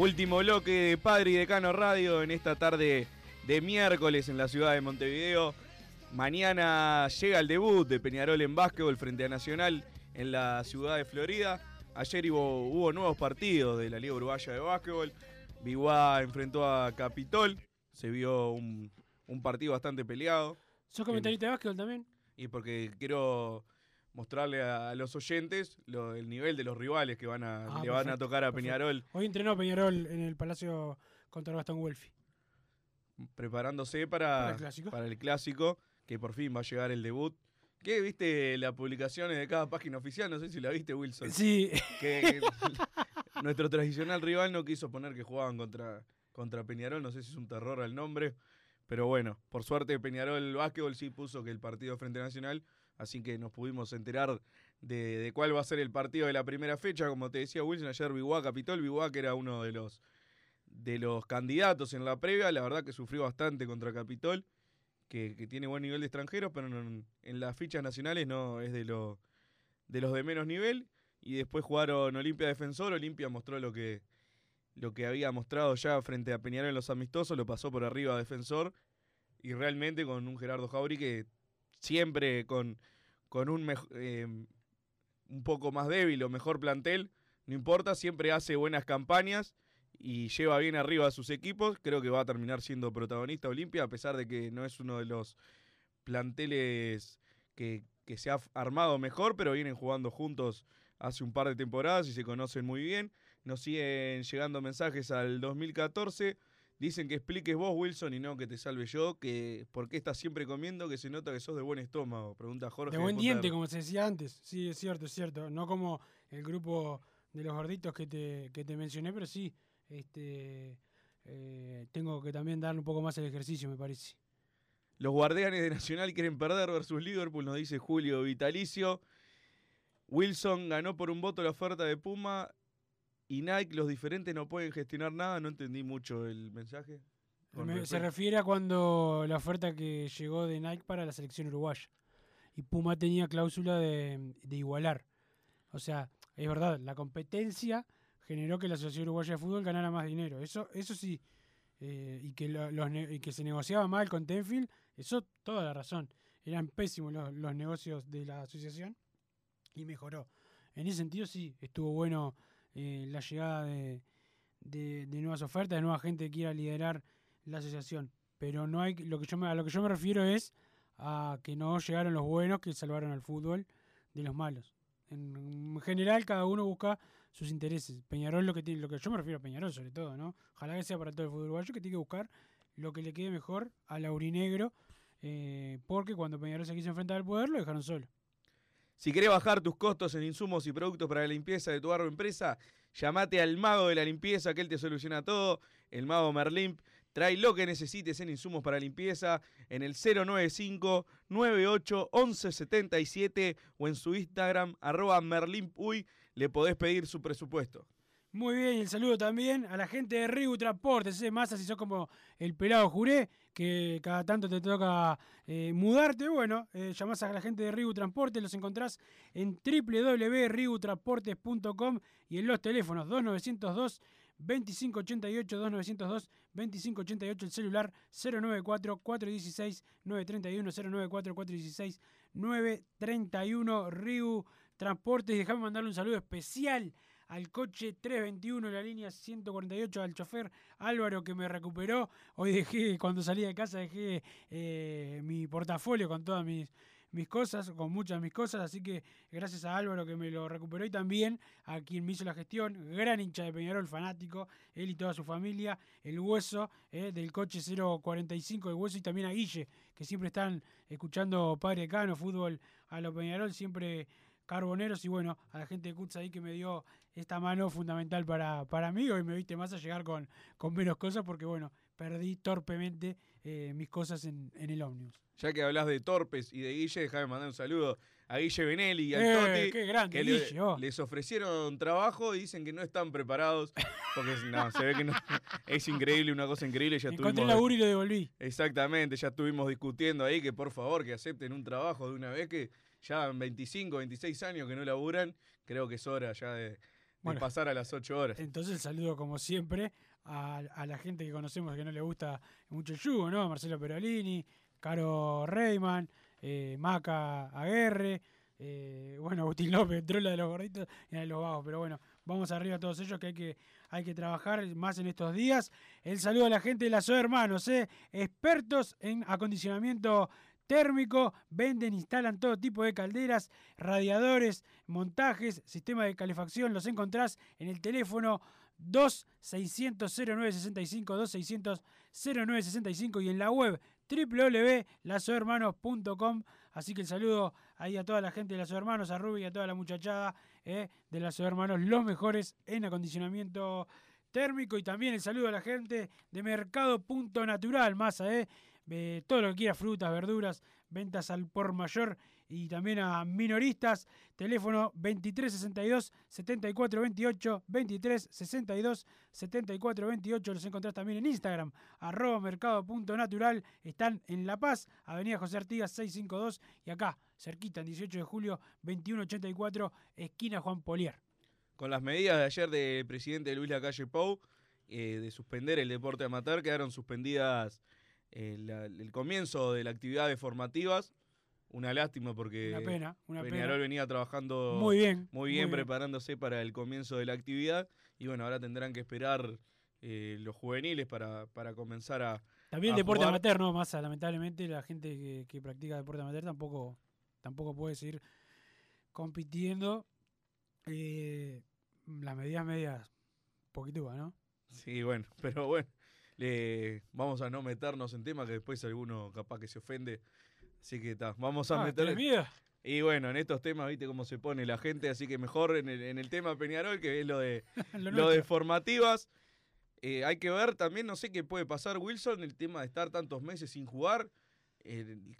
Último bloque de Padre y Decano Radio en esta tarde de miércoles en la ciudad de Montevideo. Mañana llega el debut de Peñarol en básquetbol frente a Nacional en la ciudad de Florida. Ayer hubo, hubo nuevos partidos de la Liga Uruguaya de Básquetbol. Biguá enfrentó a Capitol. Se vio un, un partido bastante peleado. ¿Sos comentarista de básquetbol también? Y porque quiero mostrarle a, los oyentes lo- el nivel de los rivales que van a, Ah, le van a tocar a perfecto. Peñarol. Hoy entrenó Peñarol en el Palacio contra Gastón Welfi. preparándose para, Para el clásico. para el clásico, que por fin va a llegar el debut. ¿Qué viste las publicaciones de cada página oficial? No sé si la viste, Wilson. Sí. Que, que nuestro tradicional rival no quiso poner que jugaban contra, contra Peñarol. No sé si es un terror al nombre. Pero bueno, por suerte Peñarol Básquetbol sí puso que el partido Frente Nacional. Así que nos pudimos enterar de, de cuál va a ser el partido de la primera fecha. Como te decía Wilson, ayer Biguá Capitol. Que era uno de los de los candidatos en la previa. La verdad que sufrió bastante contra Capitol, que, que tiene buen nivel de extranjeros, pero no- en las fichas nacionales no es de, lo, de los de menos nivel. Y después jugaron Olimpia Defensor. Olimpia mostró lo que, lo que había mostrado ya frente a Peñarol en los amistosos, lo pasó por arriba a Defensor. Y realmente con un Gerardo Jauri que siempre con, con un, eh, un poco más débil o mejor plantel, no importa, siempre hace buenas campañas y lleva bien arriba a sus equipos. Creo que va a terminar siendo protagonista Olimpia, a pesar de que no es uno de los planteles que, que se ha armado mejor, pero vienen jugando juntos hace un par de temporadas y se conocen muy bien. Nos siguen llegando mensajes al 2014. Dicen que expliques vos, Wilson, y no que te salve yo, que por qué estás siempre comiendo, que se nota que sos de buen estómago, pregunta Jorge. De buen diente, como se decía antes. Sí, es cierto, es cierto. No como el grupo de los gorditos que te, que te mencioné, pero sí, este, eh, tengo que también darle un poco más el ejercicio, me parece. Los guardianes de Nacional quieren perder versus Liverpool, nos dice Julio Vitalicio. Wilson ganó por un voto la oferta de Puma y Nike, los diferentes no pueden gestionar nada. No entendí mucho el mensaje. se refiere a cuando la oferta que llegó de Nike para la selección uruguaya. Y Puma tenía cláusula de, igualar. O sea, es verdad, la competencia generó que la Asociación Uruguaya de Fútbol ganara más dinero. Eso, eso sí. Eh, y, que los, y que se negociaba mal con Tenfield, eso toda la razón. Eran pésimos los, los negocios de la asociación y mejoró. En ese sentido sí, estuvo bueno eh, la llegada de, de, nuevas ofertas, de nueva gente que quiera liderar la asociación. Pero no hay lo que yo me, a lo que yo me refiero es a que no llegaron los buenos que salvaron al fútbol de los malos. En general cada uno busca sus intereses. Peñarol lo que tiene, lo que yo me refiero a Peñarol sobre todo, ¿no? Ojalá que sea para todo el fútbol uruguayo que tiene que buscar lo que le quede mejor al aurinegro, eh, porque cuando Peñarol se quiso enfrentar al poder lo dejaron solo. Si querés bajar tus costos en insumos y productos para la limpieza de tu barro empresa, llamate al mago de la limpieza que él te soluciona todo. El mago Merlimp trae lo que necesites en insumos para limpieza en el 095 98 1177 o en su Instagram arroba merlimpuy le podés pedir su presupuesto. Muy bien, y el saludo también a la gente de Rigu Transportes, ese más si sos como el pelado juré, que cada tanto te toca eh, mudarte. Bueno, eh, llamás a la gente de Rigu Transportes, los encontrás en www.rigutransportes.com y en los teléfonos 2902 2588 2902 2588 el celular 094 416 931 094 416 931 Rigu Transportes déjame mandarle un saludo especial al coche 321, la línea 148, al chofer Álvaro que me recuperó. Hoy dejé, cuando salí de casa, dejé eh, mi portafolio con todas mis, mis cosas, con muchas de mis cosas, así que gracias a Álvaro que me lo recuperó y también a quien me hizo la gestión, gran hincha de Peñarol, fanático, él y toda su familia, el hueso eh, del coche 045, el hueso y también a Guille, que siempre están escuchando Padre Cano, fútbol a lo Peñarol, siempre carboneros y bueno, a la gente de Cuts ahí que me dio esta mano fundamental para, para mí. Hoy me viste más a llegar con, con menos cosas porque bueno, perdí torpemente eh, mis cosas en, en, el ómnibus. Ya que hablas de torpes y de Guille, déjame mandar un saludo a Guille Benelli y al eh, Toti. Qué grande, que Guille, oh. les ofrecieron trabajo y dicen que no están preparados. Porque no, se ve que no. Es increíble, una cosa increíble. Ya Encontré el laburo y lo devolví. Exactamente, ya estuvimos discutiendo ahí que por favor que acepten un trabajo de una vez que ya 25, 26 años que no laburan, creo que es hora ya de, pasar a las 8 horas. Entonces saludo como siempre a, la gente que conocemos que no le gusta mucho el yugo, ¿no? Marcelo Perolini, Caro Reyman, eh, Maca Aguerre, eh, bueno, Agustín López, Trola de los Gorditos y de los Vagos. Pero bueno, vamos arriba a todos ellos que hay que, hay que trabajar más en estos días. El saludo a la gente de la SOE Hermanos, ¿eh? expertos en acondicionamiento térmico, venden, instalan todo tipo de calderas, radiadores, montajes, sistema de calefacción, los encontrás en el teléfono 2600-0965, 2600-0965 y en la web www.lasohermanos.com. Así que el saludo ahí a toda la gente de Las Hermanos, a Ruby y a toda la muchachada eh, de Las Hermanos, los mejores en acondicionamiento térmico y también el saludo a la gente de Mercado Punto Natural, masa, eh, todo lo que quiera, frutas, verduras, ventas al por mayor y también a minoristas. Teléfono 2362 7428 2362 7428. Los encontrás también en Instagram, arroba mercado.natural. Están en La Paz, Avenida José Artigas 652 y acá, cerquita, en 18 de julio 2184, esquina Juan Polier. Con las medidas de ayer del presidente Luis Lacalle Pou eh, de suspender el deporte amateur, quedaron suspendidas el, comienzo de las actividades formativas. Una lástima porque una pena, una Peñarol venía trabajando muy bien, muy bien, preparándose para el comienzo de la actividad y bueno, ahora tendrán que esperar eh, los juveniles para, para comenzar a... También el deporte amateur, ¿no? Más lamentablemente la gente que, practica deporte amateur tampoco, tampoco puede seguir compitiendo Eh, las medidas medias, poquito ¿no? Sí, bueno, pero bueno, le, vamos a no meternos en temas que después alguno capaz que se ofende. Así que está, vamos a Ah, meter. Y bueno, en estos temas, viste cómo se pone la gente, así que mejor en el, en el tema Peñarol, que es lo de, Lo lo de formativas. Eh, hay que ver también, no sé qué puede pasar, Wilson, el tema de estar tantos meses sin jugar.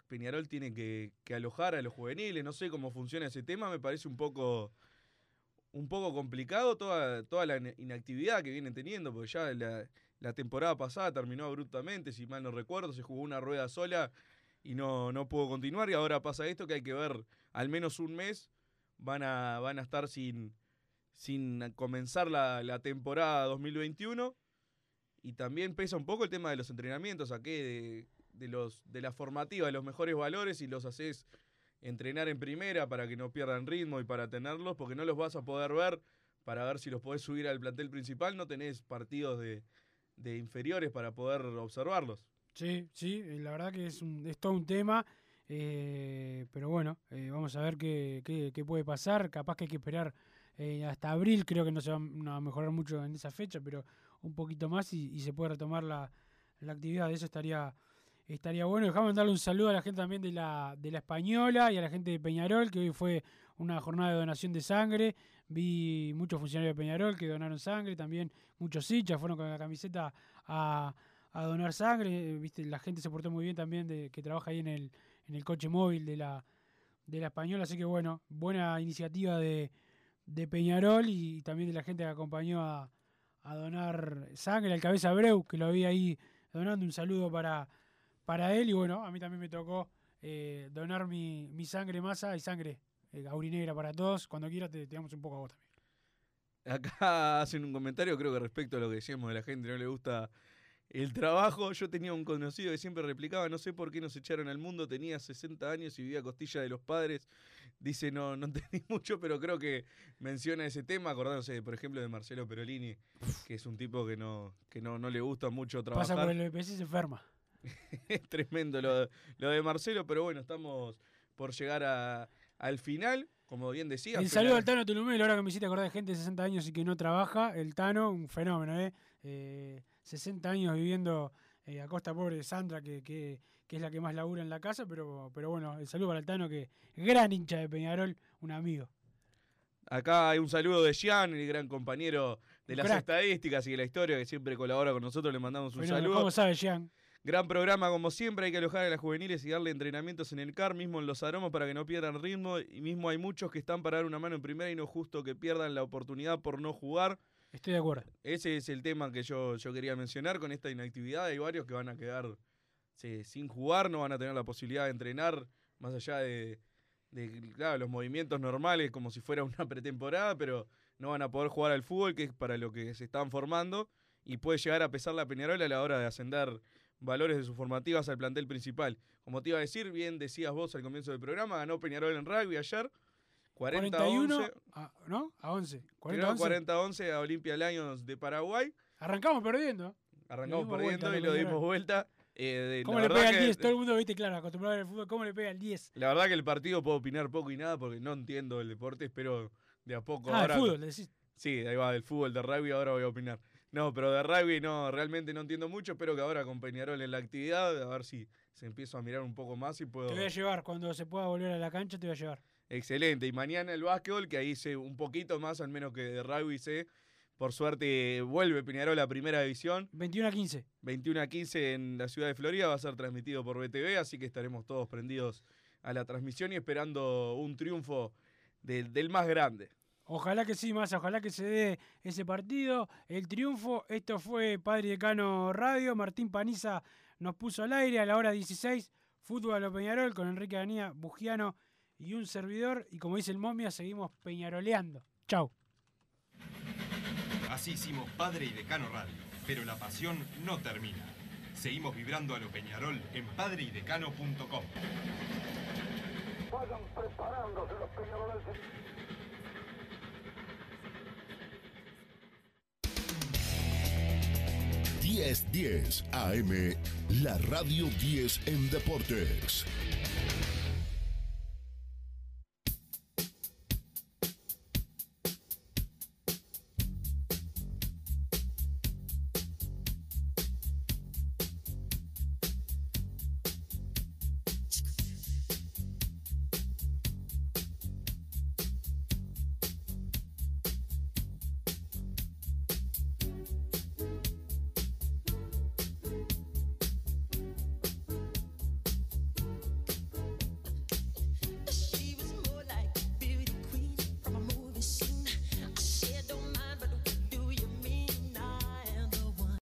Peñarol tiene que, que alojar a los juveniles, no sé cómo funciona ese tema, me parece un poco un poco complicado toda, toda la inactividad que vienen teniendo, porque ya la, la temporada pasada terminó abruptamente, si mal no recuerdo, se jugó una rueda sola y no, no pudo continuar, y ahora pasa esto que hay que ver al menos un mes, van a, van a estar sin, sin comenzar la, la temporada 2021, y también pesa un poco el tema de los entrenamientos, a qué de, de, los, de la formativa, los mejores valores y los haces entrenar en primera para que no pierdan ritmo y para tenerlos, porque no los vas a poder ver para ver si los podés subir al plantel principal, no tenés partidos de, de inferiores para poder observarlos. Sí, sí, eh, la verdad que es, un, es todo un tema, eh, pero bueno, eh, vamos a ver qué, qué- puede pasar, capaz que hay que esperar eh, hasta abril, creo que no se va a mejorar mucho en esa fecha, pero un poquito más y, y se puede retomar la, la actividad, eso estaría estaría bueno. Dejamos mandarle un saludo a la gente también de la, de la Española y a la gente de Peñarol, que hoy fue una jornada de donación de sangre. Vi muchos funcionarios de Peñarol que donaron sangre, también muchos hinchas fueron con la camiseta a, a donar sangre. Eh, Viste, la gente se portó muy bien también de, que trabaja ahí en el, en el coche móvil de la, de la Española. Así que bueno, buena iniciativa de, de Peñarol y también de la gente que acompañó a, a donar sangre. Al cabeza Breu, que lo había ahí donando. Un saludo para, para él. Y bueno, a mí también me tocó eh, donar mi, mi sangre masa y sangre eh, aurinegra para todos. Cuando quieras te, te damos un poco a vos también. Acá hacen un comentario, creo que respecto a lo que decíamos de la gente, no le gusta el trabajo. Yo tenía un conocido que siempre replicaba, no sé por qué nos echaron al mundo, tenía 60 años y vivía a costilla de los padres. Dice, no, no entendí mucho, pero creo que menciona ese tema, acordándose, por ejemplo, de Marcelo Perolini, que es un tipo que no, que no, no le gusta mucho trabajar. Pasa por el BPC y se enferma. es tremendo lo, lo de Marcelo, pero bueno, estamos por llegar a- al final, como bien decía. El saludo al Tano Tulumel, ahora que me hiciste acordar de gente de 60 años y que no trabaja. El Tano, un fenómeno, ¿eh? Eh, 60 años viviendo eh, a costa pobre de Sandra, que, que, que es la que más labura en la casa, pero, pero bueno, el saludo para el Tano, que gran hincha de Peñarol, un amigo. Acá hay un saludo de Gian, el gran compañero de las crack. estadísticas y de la historia, que siempre colabora con nosotros. Le mandamos un saludo. ¿Cómo sabe, Jean? Gran programa, como siempre. Hay que alojar a las juveniles y darle entrenamientos en el CAR, mismo en los aromas, para que no pierdan ritmo. Y mismo hay muchos que están para dar una mano en primera y no justo que pierdan la oportunidad por no jugar. Estoy de acuerdo. Ese es el tema que yo, yo quería mencionar con esta inactividad. Hay varios que van a quedar sí, sin jugar, no van a tener la posibilidad de entrenar más allá de, de, claro, los movimientos normales como si fuera una pretemporada, pero no van a poder jugar al fútbol, que es para lo que se están formando, y puede llegar a pesar la Peñarol a la hora de ascender valores de sus formativas al plantel principal. Como te iba a decir, bien decías vos al comienzo del programa, ganó Peñarol en rugby ayer, 40 41 11, a, ¿no? A 11. 40 40 40-11 a Olimpia Lions de Paraguay. Arrancamos perdiendo. Arrancamos perdiendo vuelta, y lo dimos vuelta. Eh, ¿Cómo la le pega al que- 10? Todo el mundo, viste, claro, acostumbrado al fútbol. ¿Cómo le pega al 10? La verdad que el partido puedo opinar poco y nada porque no entiendo el deporte, espero de a poco. Ah, ahora, el fútbol, decís. Sí, ahí va, del fútbol, de rugby, ahora voy a opinar. No, pero de rugby no, realmente no entiendo mucho, espero que ahora con Peñarol en la actividad, a ver si se empiezo a mirar un poco más y puedo... Te voy a llevar. Cuando se pueda volver a la cancha, te voy a llevar. Excelente, y mañana el básquetbol, que ahí sé un poquito más, al menos que de rugby sé. Por suerte vuelve Peñarol a primera división. 21 a 15. 21 a 15 en la ciudad de Florida, va a ser transmitido por BTV, así que estaremos todos prendidos a la transmisión y esperando un triunfo del, del más grande. Ojalá que sí, más, ojalá que se dé ese partido, el triunfo. Esto fue Padre y Decano Radio. Martín Paniza nos puso al aire a la hora 16. Fútbol a Peñarol con Enrique Danía, Bugiano y un servidor. Y como dice el momia, seguimos peñaroleando. Chau. Así hicimos Padre y Decano Radio, pero la pasión no termina. Seguimos vibrando a lo Peñarol en padreidecano.com. Vayan preparándose los peñarolenses. AM, la radio 10 en deportes.